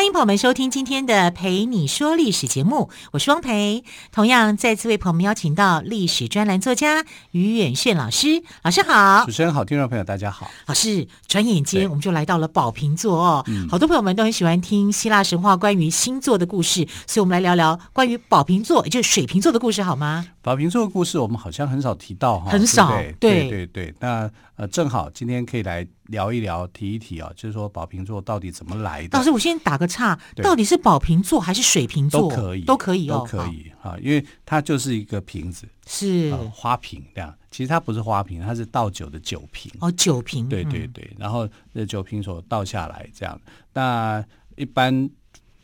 欢迎朋友们收听今天的《陪你说历史》节目，我是汪培。同样再次为朋友们邀请到历史专栏作家于远炫老师，老师好。主持人好，听众朋友大家好。老师，转眼间我们就来到了宝瓶座哦，好多朋友们都很喜欢听希腊神话关于星座的故事，所以我们来聊聊关于宝瓶座，也就是水瓶座的故事，好吗？宝瓶座的故事我们好像很少提到哈，很少，对对对对。那呃，正好今天可以来。聊一聊，提一提啊，就是说宝瓶座到底怎么来的？老师，我先打个岔，到底是宝瓶座还是水瓶座？都可以，都可以哦，都可以啊，因为它就是一个瓶子，是、呃、花瓶这样。其实它不是花瓶，它是倒酒的酒瓶哦，酒瓶。对对对，嗯、然后这酒瓶所倒下来这样。那一般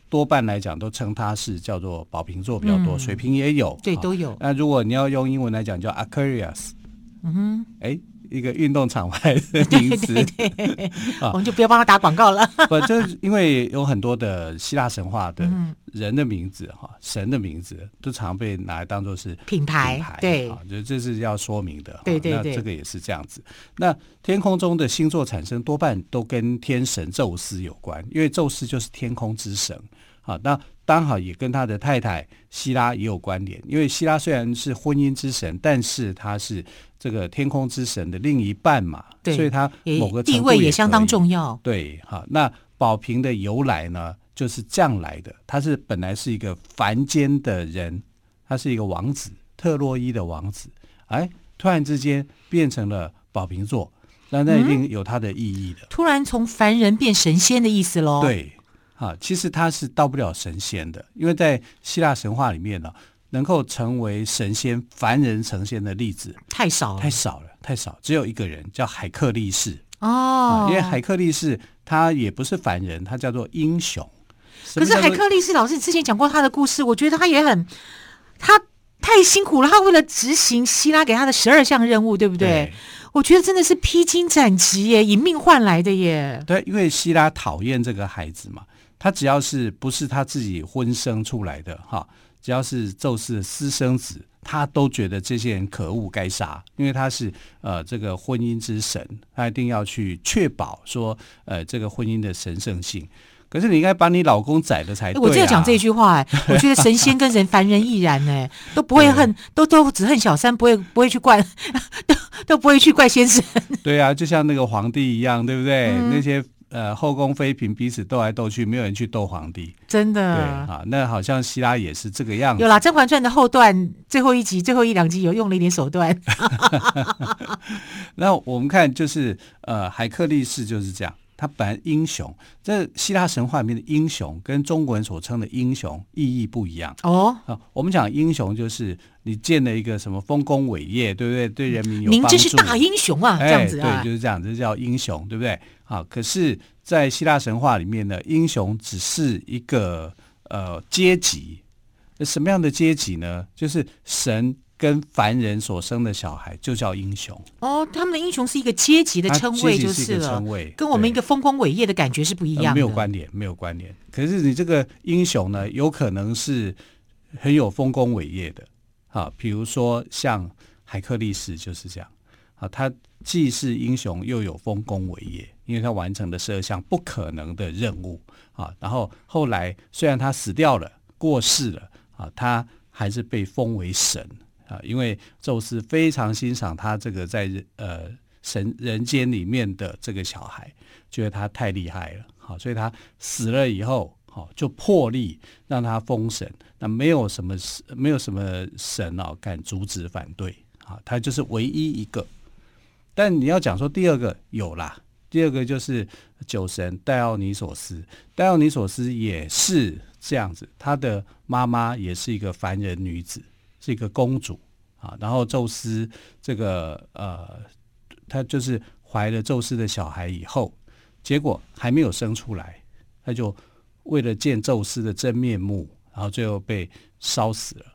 多半来讲都称它是叫做宝瓶座比较多，嗯、水瓶也有，对，都有。那如果你要用英文来讲，叫 Aquarius。嗯哼，哎。一个运动场外的名词，对对对啊、我们就不要帮他打广告了。不，就是因为有很多的希腊神话的人的名字哈，嗯、神的名字都常被拿来当做是品牌，品牌对，啊，就这是要说明的。对对对，那这个也是这样子。那天空中的星座产生多半都跟天神宙斯有关，因为宙斯就是天空之神。好，那刚好也跟他的太太希拉也有关联，因为希拉虽然是婚姻之神，但是他是这个天空之神的另一半嘛，对，所以他某个地位也相当重要。对，好，那宝瓶的由来呢，就是这样来的。他是本来是一个凡间的人，他是一个王子，特洛伊的王子，哎，突然之间变成了宝瓶座，那那一定有他的意义的。嗯，突然从凡人变神仙的意思喽？对。啊，其实他是到不了神仙的，因为在希腊神话里面呢，能够成为神仙、凡人成仙的例子太少了，太少了，太少，只有一个人叫海克力士哦。因为海克力士他也不是凡人，他叫做英雄。可是海克力士老师之前讲过他的故事，我觉得他也很，他太辛苦了。他为了执行希拉给他的十二项任务，对不对？对我觉得真的是披荆斩棘耶，以命换来的耶。对，因为希拉讨厌这个孩子嘛。他只要是不是他自己婚生出来的哈，只要是宙斯的私生子，他都觉得这些人可恶，该杀，因为他是呃这个婚姻之神，他一定要去确保说呃这个婚姻的神圣性。可是你应该把你老公宰了才对啊。我就要讲这句话哎，我觉得神仙跟人凡人亦然哎，都不会恨，都都只恨小三，不会不会去怪，都都不会去怪先生。对啊，就像那个皇帝一样，对不对？嗯、那些。呃，后宫妃嫔彼此斗来斗去，没有人去斗皇帝，真的。对啊，那好像希拉也是这个样子。有啦，《甄嬛传》的后段最后一集、最后一两集有用了一点手段。那我们看，就是呃，海克力士就是这样。他本来英雄，这希腊神话里面的英雄，跟中国人所称的英雄意义不一样哦。啊，我们讲英雄就是你建了一个什么丰功伟业，对不对？对人民有帮助。您这是大英雄啊，哎、这样子啊，对，就是这样，这叫英雄，对不对？啊，可是，在希腊神话里面呢，英雄只是一个呃阶级。什么样的阶级呢？就是神。跟凡人所生的小孩就叫英雄哦，他们的英雄是一个阶级的称谓，就是了，称谓跟我们一个丰功伟业的感觉是不一样的。呃，没有关联，没有关联。可是你这个英雄呢，有可能是很有丰功伟业的，啊，比如说像海克力士就是这样，啊，他既是英雄又有丰功伟业，因为他完成了十二项不可能的任务啊，然后后来虽然他死掉了，过世了啊，他还是被封为神。啊，因为宙斯非常欣赏他这个在呃神人间里面的这个小孩，觉得他太厉害了，好，所以他死了以后，好就破例让他封神。那没有什么没有什么神哦敢阻止反对，啊，他就是唯一一个。但你要讲说第二个有啦，第二个就是酒神戴奥尼索斯，戴奥尼索斯也是这样子，他的妈妈也是一个凡人女子。这个公主啊，然后宙斯这个呃，她就是怀了宙斯的小孩以后，结果还没有生出来，她就为了见宙斯的真面目，然后最后被烧死了。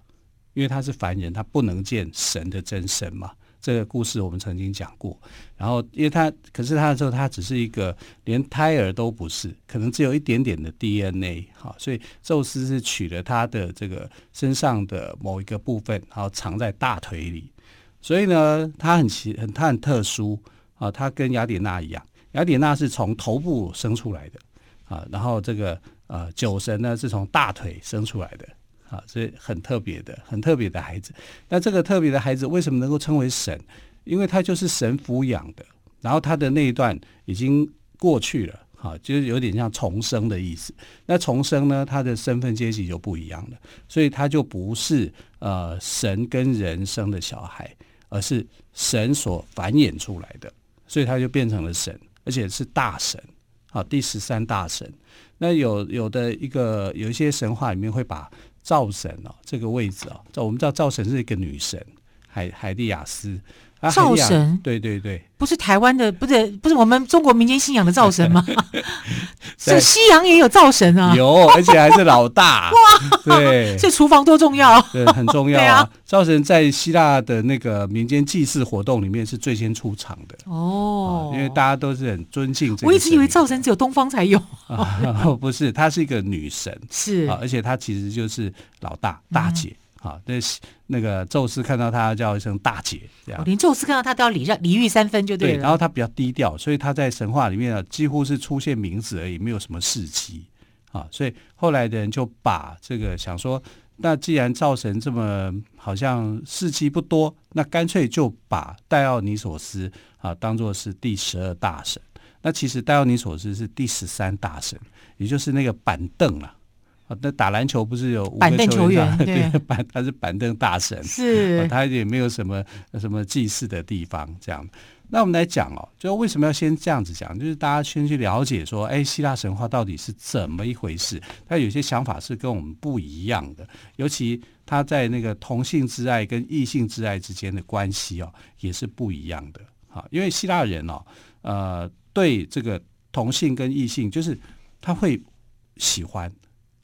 因为她是凡人，她不能见神的真身嘛，这个故事我们曾经讲过。然后，因为他可是他的时候，他只是一个连胎儿都不是，可能只有一点点的 DNA 哈，所以宙斯是取了他的这个身上的某一个部分，然后藏在大腿里。所以呢，他很奇很他很特殊啊，他跟雅典娜一样，雅典娜是从头部生出来的啊，然后这个呃酒神呢是从大腿生出来的。啊，所以很特别的，很特别的孩子。那这个特别的孩子为什么能够称为神？因为他就是神抚养的，然后他的那一段已经过去了，哈，就是有点像重生的意思。那重生呢，他的身份阶级就不一样了，所以他就不是呃神跟人生的小孩，而是神所繁衍出来的，所以他就变成了神，而且是大神，啊，第十三大神。那有有的一个有一些神话里面会把灶神哦，这个位置哦，我们知道灶神是一个女神，海海蒂亚斯。灶神，对对对，不是台湾的，不是不是我们中国民间信仰的灶神吗？是西洋也有灶神啊，有，而且还是老大。哇，对，这厨房多重要，对，很重要啊。灶神在希腊的那个民间祭祀活动里面是最先出场的。哦，因为大家都是很尊敬这个。我一直以为灶神只有东方才有，不是，她是一个女神，是，而且她其实就是老大大姐。好，那那个宙斯看到他叫一声大姐，这样。连宙斯看到他都要礼让礼遇三分，就对了。对，然后他比较低调，所以他在神话里面啊，几乎是出现名字而已，没有什么事迹啊。所以后来的人就把这个想说，那既然灶神这么好像事迹不多，那干脆就把戴奥尼索斯啊当做是第十二大神。那其实戴奥尼索斯是第十三大神，也就是那个板凳了。那打篮球不是有五个板凳球员？对，板他是板凳大神，是，他也没有什么什么祭祀的地方这样。那我们来讲哦，就为什么要先这样子讲？就是大家先去了解说，哎，希腊神话到底是怎么一回事？他有些想法是跟我们不一样的，尤其他在那个同性之爱跟异性之爱之间的关系哦，也是不一样的。好，因为希腊人哦，呃，对这个同性跟异性，就是他会喜欢。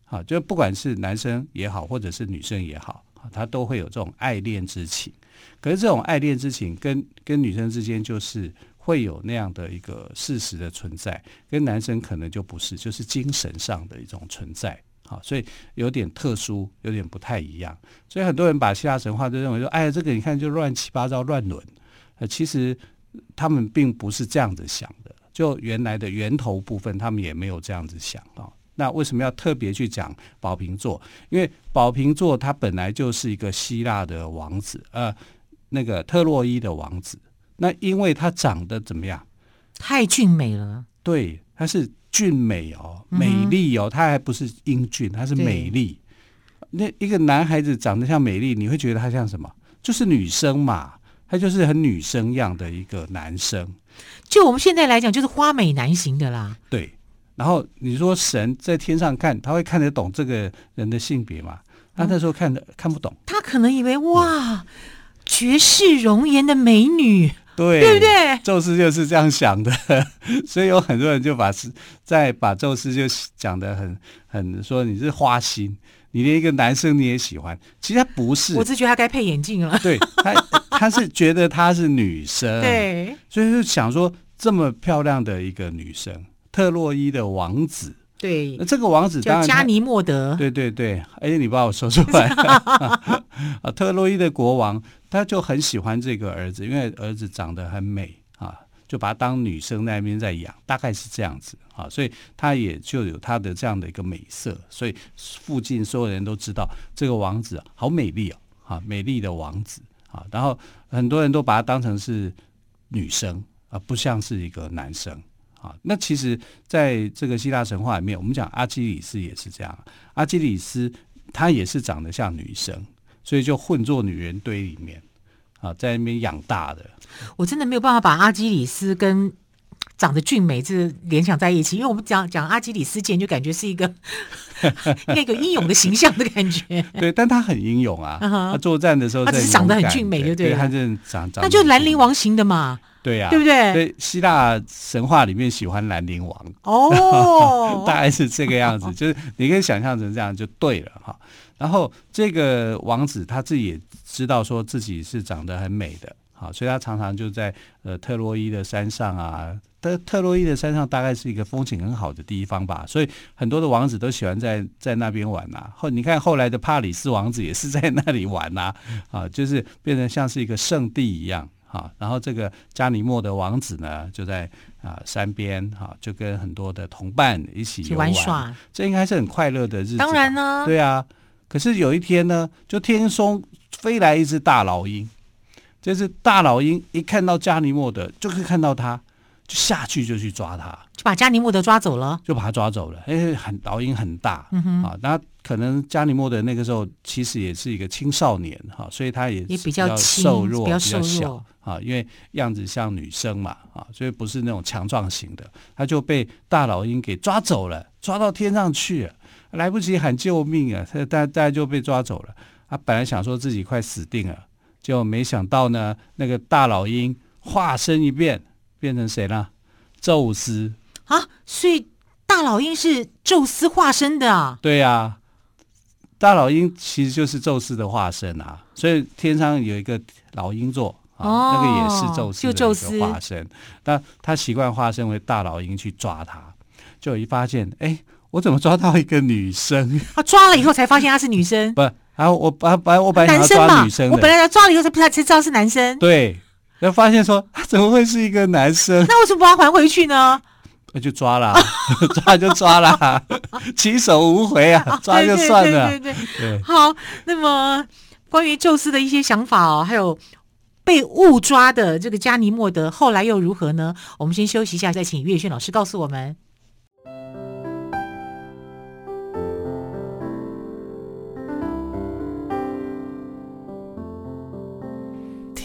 啊，就不管是男生也好，或者是女生也好，他都会有这种爱恋之情。可是这种爱恋之情跟跟女生之间就是会有那样的一个事实的存在，跟男生可能就不是，就是精神上的一种存在。好，所以有点特殊，有点不太一样。所以很多人把希腊神话都认为说，哎呀，这个你看就乱七八糟乱伦。呃，其实他们并不是这样子想的，就原来的源头部分，他们也没有这样子想啊。那为什么要特别去讲宝瓶座？因为宝瓶座他本来就是一个希腊的王子，呃，那个特洛伊的王子。那因为他长得怎么样？太俊美了。对，他是俊美哦，美丽哦，他还不是英俊，他是美丽。那一个男孩子长得像美丽，你会觉得他像什么？就是女生嘛，他就是很女生样的一个男生。就我们现在来讲，就是花美男型的啦。对。然后你说神在天上看，他会看得懂这个人的性别吗？他那时候看的、嗯、看不懂，他可能以为哇，绝世容颜的美女，对，对不对？宙斯就是这样想的，所以有很多人就把在把宙斯就讲的很很说你是花心，你连一个男生你也喜欢，其实他不是，我只觉得他该配眼镜了。对他，他是觉得她是女生，对，所以就想说这么漂亮的一个女生。特洛伊的王子，对，那这个王子当然加尼莫德，对对对，哎，你把我说出来 啊！特洛伊的国王他就很喜欢这个儿子，因为儿子长得很美啊，就把他当女生那边在养，大概是这样子啊，所以他也就有他的这样的一个美色，所以附近所有人都知道这个王子好美丽哦，啊，美丽的王子啊，然后很多人都把他当成是女生啊，不像是一个男生。啊，那其实在这个希腊神话里面，我们讲阿基里斯也是这样。阿基里斯他也是长得像女生，所以就混作女人堆里面啊，在那边养大的。我真的没有办法把阿基里斯跟长得俊美这联想在一起，因为我们讲讲阿基里斯腱，就感觉是一个 那个英勇的形象的感觉。对，但他很英勇啊，uh 他作战的时候，他只是长得很俊美，对不对？他是长长，那就兰陵王型的嘛。对呀，对不对？对，希腊神话里面喜欢兰陵王哦，大概是这个样子，就是你可以想象成这样就对了哈。然后这个王子他自己也知道说自己是长得很美的好，所以他常常就在呃特洛伊的山上啊，特特洛伊的山上大概是一个风景很好的地方吧，所以很多的王子都喜欢在在那边玩呐、啊。后你看后来的帕里斯王子也是在那里玩呐、啊，啊，就是变成像是一个圣地一样。哈，然后这个加尼莫的王子呢，就在啊山边，哈，就跟很多的同伴一起玩，玩耍，这应该是很快乐的日子。当然呢，对啊。可是有一天呢，就天空飞来一只大老鹰，就是大老鹰一看到加尼莫的，就可以看到他，就下去就去抓他，就把加尼莫德抓走了，就把他抓走了。哎，很老鹰很大，嗯哼，啊，那可能加尼莫德那个时候其实也是一个青少年哈，所以他也也比较瘦弱，比较瘦弱，比较小啊，因为样子像女生嘛，啊，所以不是那种强壮型的，他就被大老鹰给抓走了，抓到天上去了。来不及喊救命啊！他大大家就被抓走了。他本来想说自己快死定了，就没想到呢，那个大老鹰化身一变，变成谁了？宙斯啊！所以大老鹰是宙斯化身的啊？对呀、啊，大老鹰其实就是宙斯的化身啊。所以天上有一个老鹰座啊，哦、那个也是宙斯的一个化身。那他习惯化身为大老鹰去抓他，就一发现哎。我怎么抓到一个女生？他抓了以后才发现她是女生。不，然后我把把我本来想要抓女生，我本来抓了以后才才知道是男生。对，然后发现说他怎么会是一个男生？那为什么把他还回去呢？那就抓了，抓就抓了，起手无回啊，抓就算了。对对对对。好，那么关于宙斯的一些想法哦，还有被误抓的这个加尼莫德后来又如何呢？我们先休息一下，再请岳轩老师告诉我们。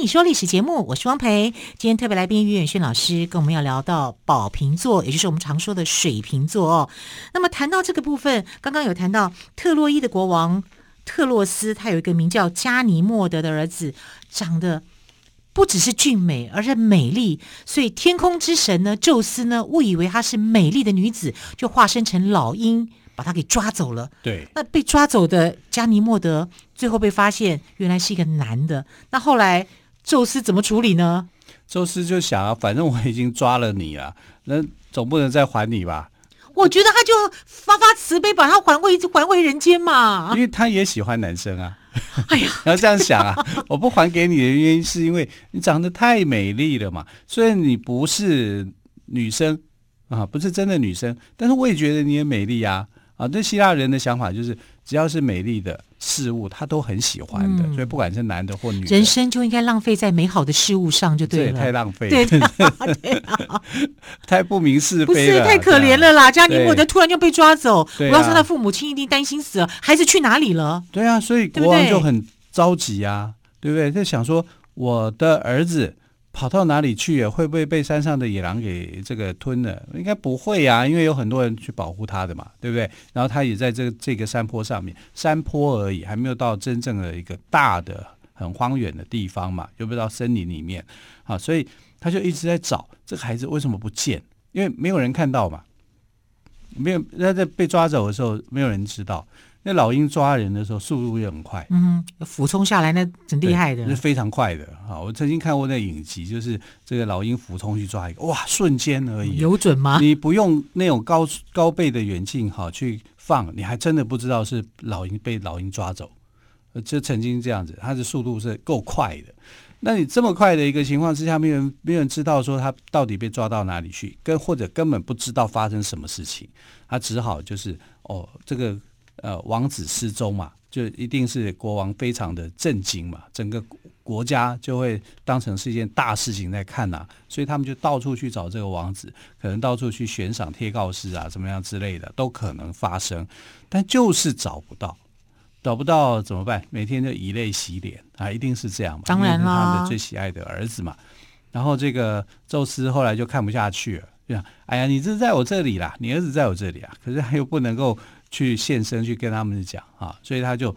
你说历史节目，我是汪培。今天特别来宾于远轩老师跟我们要聊到宝瓶座，也就是我们常说的水瓶座哦。那么谈到这个部分，刚刚有谈到特洛伊的国王特洛斯，他有一个名叫加尼莫德的儿子，长得不只是俊美，而是美丽。所以天空之神呢，宙斯呢，误以为她是美丽的女子，就化身成老鹰，把他给抓走了。对，那被抓走的加尼莫德，最后被发现原来是一个男的。那后来。宙斯怎么处理呢？宙斯就想啊，反正我已经抓了你了，那总不能再还你吧？我觉得他就发发慈悲，把他还回还回人间嘛。因为他也喜欢男生啊。哎呀，然后这样想啊，我不还给你的原因是因为你长得太美丽了嘛。虽然你不是女生啊，不是真的女生，但是我也觉得你也美丽呀。啊，对希腊人的想法就是，只要是美丽的事物，他都很喜欢的。嗯、所以不管是男的或女的，人生就应该浪费在美好的事物上，就对了。这也太浪费了，对的，对啊，太不明是非了，不是太可怜了啦！加尼莫德突然就被抓走，我要说他父母亲一定担心死了，孩子去哪里了？对啊，所以国王就很着急啊，对不对？在想说我的儿子。跑到哪里去啊？会不会被山上的野狼给这个吞了？应该不会呀，因为有很多人去保护他的嘛，对不对？然后他也在这个这个山坡上面，山坡而已，还没有到真正的一个大的很荒远的地方嘛，又不到森林里面，好，所以他就一直在找这个孩子为什么不见？因为没有人看到嘛，没有他在被抓走的时候，没有人知道。那老鹰抓人的时候速度也很快，嗯，俯冲下来那很厉害的，是非常快的啊！我曾经看过那影集，就是这个老鹰俯冲去抓一个，哇，瞬间而已，有准吗？你不用那种高高倍的远近哈去放，你还真的不知道是老鹰被老鹰抓走。就曾经这样子，它的速度是够快的。那你这么快的一个情况之下，没有人没有人知道说他到底被抓到哪里去，跟或者根本不知道发生什么事情，他只好就是哦这个。呃，王子失踪嘛，就一定是国王非常的震惊嘛，整个国家就会当成是一件大事情在看呐、啊，所以他们就到处去找这个王子，可能到处去悬赏贴告示啊，怎么样之类的都可能发生，但就是找不到，找不到怎么办？每天就以泪洗脸啊，一定是这样嘛，当然啦，他的最喜爱的儿子嘛。然后这个宙斯后来就看不下去了，就想：哎呀，你这是在我这里啦，你儿子在我这里啊，可是他又不能够去现身去跟他们讲啊，所以他就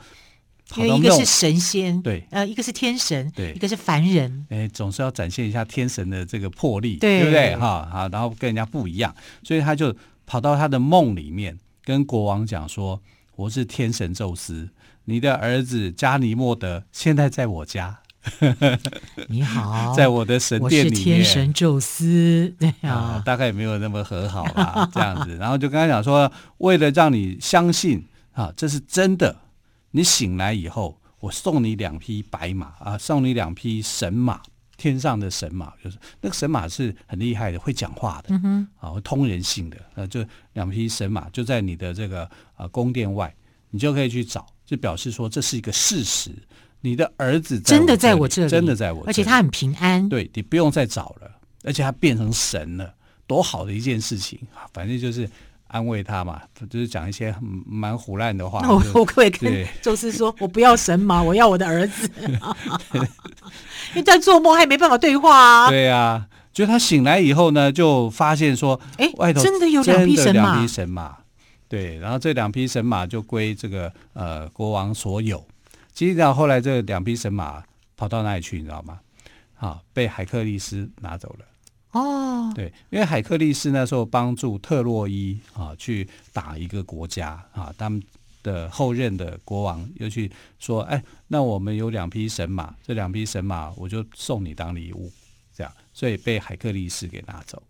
因为一个是神仙，对，呃，一个是天神，对，一个是凡人，哎，总是要展现一下天神的这个魄力，对，对不对？哈，好，然后跟人家不一样，所以他就跑到他的梦里面，跟国王讲说：“我是天神宙斯，你的儿子加尼莫德现在在我家。” 你好，在我的神殿里面，我是天神宙斯，对啊，啊，大概也没有那么和好啦，这样子。然后就跟他讲说，为了让你相信啊，这是真的，你醒来以后，我送你两匹白马啊，送你两匹神马，天上的神马，就是那个神马是很厉害的，会讲话的，嗯哼，啊，会通人性的，呃，就两匹神马就在你的这个啊宫殿外，你就可以去找，就表示说这是一个事实。你的儿子真的在我这里，真的在我这里，而且他很平安。对，你不用再找了，而且他变成神了，多好的一件事情啊！反正就是安慰他嘛，就是讲一些蛮胡乱的话。那我我可以跟宙斯说，我不要神马，我要我的儿子。因为在做梦，他也没办法对话啊。对啊，就他醒来以后呢，就发现说，哎，外头真的有两匹神马，两匹神马。对，然后这两匹神马就归这个呃国王所有。其实到后来，这两匹神马跑到哪里去？你知道吗？啊，被海克力斯拿走了。哦，对，因为海克力斯那时候帮助特洛伊啊去打一个国家啊，他们的后任的国王又去说：“哎，那我们有两匹神马，这两匹神马我就送你当礼物。”这样，所以被海克力斯给拿走。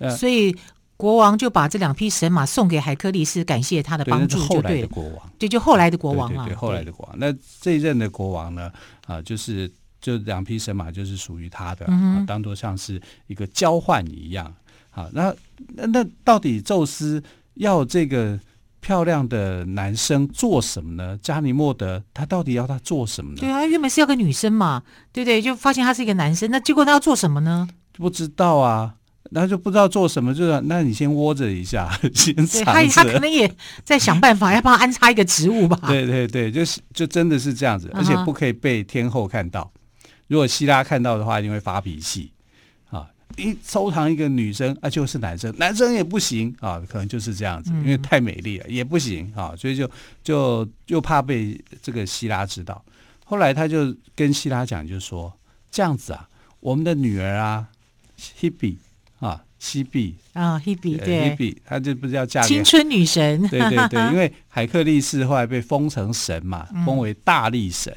呃，所以。国王就把这两匹神马送给海克力斯，感谢他的帮助。后来的国王，对，就后来的国王啊，对，后来的国王。那这一任的国王呢？啊，就是就两匹神马就是属于他的，嗯啊、当做像是一个交换一样。好，那那那到底宙斯要这个漂亮的男生做什么呢？加尼莫德他到底要他做什么呢？对啊，原本是要个女生嘛，对不对？就发现他是一个男生，那结果他要做什么呢？不知道啊。然后就不知道做什么，就是那你先窝着一下，先藏着。他他可能也在想办法，要帮他安插一个植物吧。对对对，就是就真的是这样子，而且不可以被天后看到。如果希拉看到的话，一定会发脾气啊！一收藏一个女生啊，就是男生，男生也不行啊，可能就是这样子，因为太美丽了也不行啊，所以就就就怕被这个希拉知道。后来他就跟希拉讲，就说这样子啊，我们的女儿啊，Hebe。啊，希碧啊，希碧对，希碧，她就不是要嫁给青春女神？对对对，因为海克力士后来被封成神嘛，封为大力神。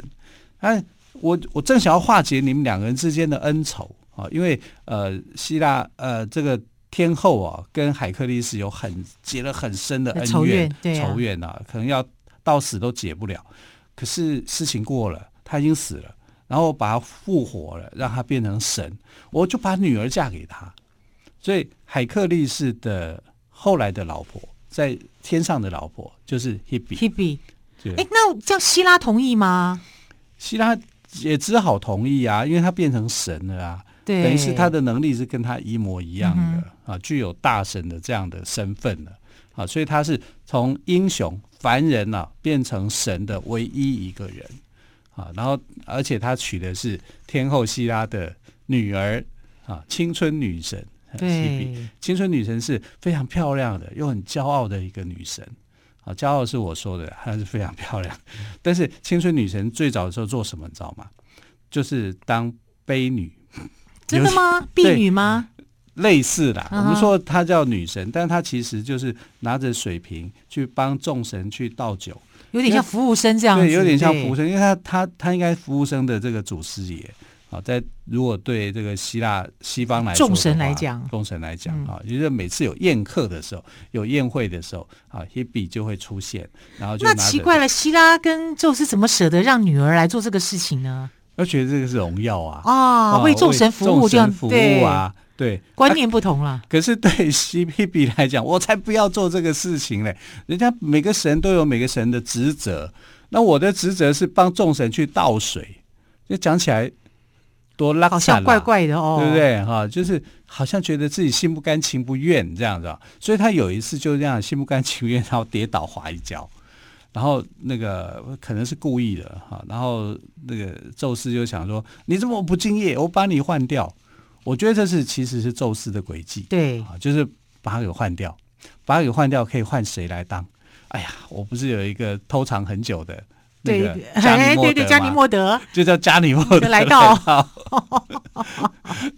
哎、嗯，我我正想要化解你们两个人之间的恩仇啊，因为呃，希腊呃这个天后啊，跟海克力士有很结了很深的恩怨仇怨，对啊，仇怨啊，可能要到死都解不了。可是事情过了，他已经死了，然后把他复活了，让他变成神，我就把女儿嫁给他。所以海克力士的后来的老婆，在天上的老婆就是 Hebe。Hebe，哎，那叫希拉同意吗？希拉也只好同意啊，因为他变成神了啊，对，等于是他的能力是跟他一模一样的、嗯、啊，具有大神的这样的身份了啊，所以他是从英雄凡人啊变成神的唯一一个人啊，然后而且他娶的是天后希拉的女儿啊，青春女神。对，青春女神是非常漂亮的，又很骄傲的一个女神。啊，骄傲是我说的，她是非常漂亮。但是青春女神最早的时候做什么，你知道吗？就是当悲女。真的吗？婢女吗？类似的，我们说她叫女神，但她其实就是拿着水瓶去帮众神去倒酒，有点像服务生这样子。对，有点像服务生，因为她她她应该服务生的这个祖师爷。好，在如果对这个希腊西方来说，众神来讲，众神来讲啊，就是每次有宴客的时候，有宴会的时候啊，Hebe 就会出现，然后就那奇怪了，希拉跟宙斯怎么舍得让女儿来做这个事情呢？他觉得这个是荣耀啊，啊，为众神服务这样服务啊，对，观念不同了。可是对 希 Hebe 来讲，我才不要做这个事情嘞！人家每个神都有每个神的职责，那我的职责是帮众神去倒水，就讲起来。多拉，好像怪怪的哦，对不对？哈，就是好像觉得自己心不甘情不愿这样子，所以他有一次就这样心不甘情不愿，然后跌倒滑一跤，然后那个可能是故意的哈，然后那个宙斯就想说：“你这么不敬业，我把你换掉。”我觉得这是其实是宙斯的诡计，对啊，就是把他给换掉，把他给换掉，可以换谁来当？哎呀，我不是有一个偷藏很久的。对，哎，对对，加尼莫德就叫加尼莫德来到，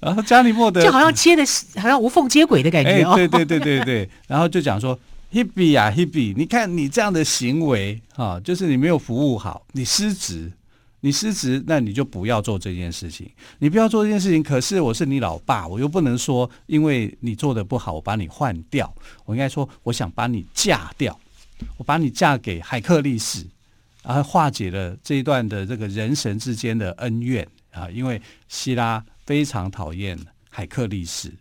然后加尼莫德就好像接的，好像无缝接轨的感觉哦。对对对对对，然后就讲说，Hebe 呀 Hebe，你看你这样的行为啊，就是你没有服务好，你失职，你失职，那你就不要做这件事情，你不要做这件事情。可是我是你老爸，我又不能说，因为你做的不好，我把你换掉。我应该说，我想把你嫁掉，我把你嫁给海克力士。然后化解了这一段的这个人神之间的恩怨啊，因为希拉非常讨厌海克力士，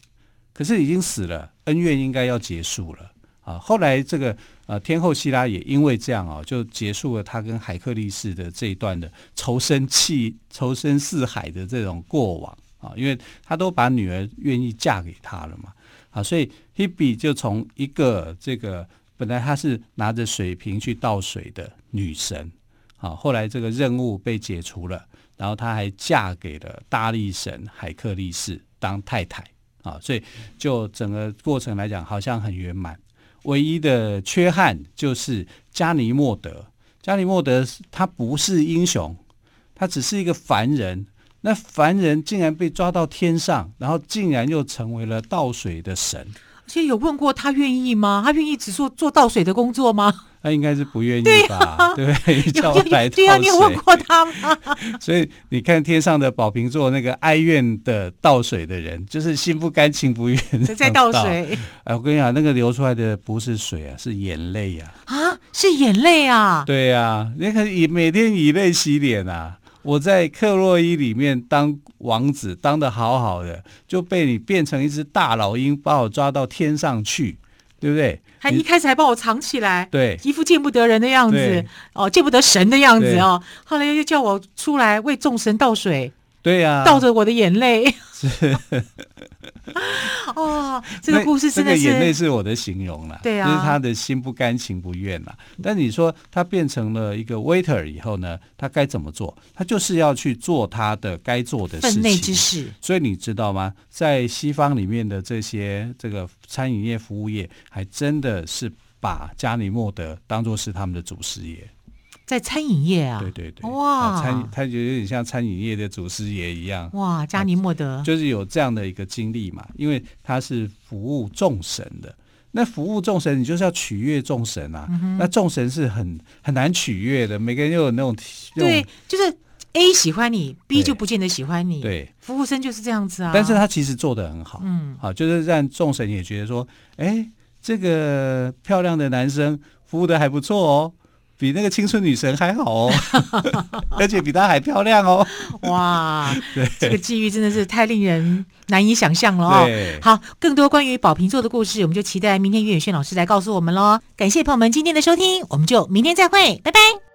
可是已经死了，恩怨应该要结束了啊。后来这个呃天后希拉也因为这样啊，就结束了他跟海克力士的这一段的仇深气仇深似海的这种过往啊，因为他都把女儿愿意嫁给他了嘛啊，所以 Hebe 就从一个这个。本来她是拿着水瓶去倒水的女神，啊，后来这个任务被解除了，然后她还嫁给了大力神海克力士当太太，啊，所以就整个过程来讲好像很圆满。唯一的缺憾就是加尼莫德，加尼莫德他不是英雄，他只是一个凡人。那凡人竟然被抓到天上，然后竟然又成为了倒水的神。其实有问过他愿意吗？他愿意只做做倒水的工作吗？他应该是不愿意吧？对，叫来倒水。对啊，你有问过他吗？所以你看天上的宝瓶座那个哀怨的倒水的人，就是心不甘情不愿在倒水。哎，我跟你讲，那个流出来的不是水啊，是眼泪呀！啊，是眼泪啊！对呀，你看以每天以泪洗脸啊。我在克洛伊里面当王子，当的好好的，就被你变成一只大老鹰，把我抓到天上去，对不对？还一开始还把我藏起来，对，一副见不得人的样子，哦，见不得神的样子哦。后来又叫我出来为众神倒水，对呀、啊，倒着我的眼泪。是。哦，这个故事真的是，这个眼泪是我的形容了，对啊，就是他的心不甘情不愿了。但你说他变成了一个 waiter 以后呢，他该怎么做？他就是要去做他的该做的事情，分内之事。所以你知道吗？在西方里面的这些这个餐饮业、服务业，还真的是把加尼莫德当做是他们的祖师爷。在餐饮业啊，对对对，哇，餐他就有点像餐饮业的祖师爷一样，哇，加尼莫德。就是有这样的一个经历嘛，因为他是服务众神的，那服务众神，你就是要取悦众神啊，嗯、那众神是很很难取悦的，每个人又有那种，对，就是 A 喜欢你，B 就不见得喜欢你，对，服务生就是这样子啊，但是他其实做的很好，嗯，好，就是让众神也觉得说，哎，这个漂亮的男生服务的还不错哦。比那个青春女神还好哦，而且比她还漂亮哦！哇，对，这个际遇真的是太令人难以想象了哦。好，更多关于宝瓶座的故事，我们就期待明天岳远轩老师来告诉我们喽。感谢朋友们今天的收听，我们就明天再会，拜拜。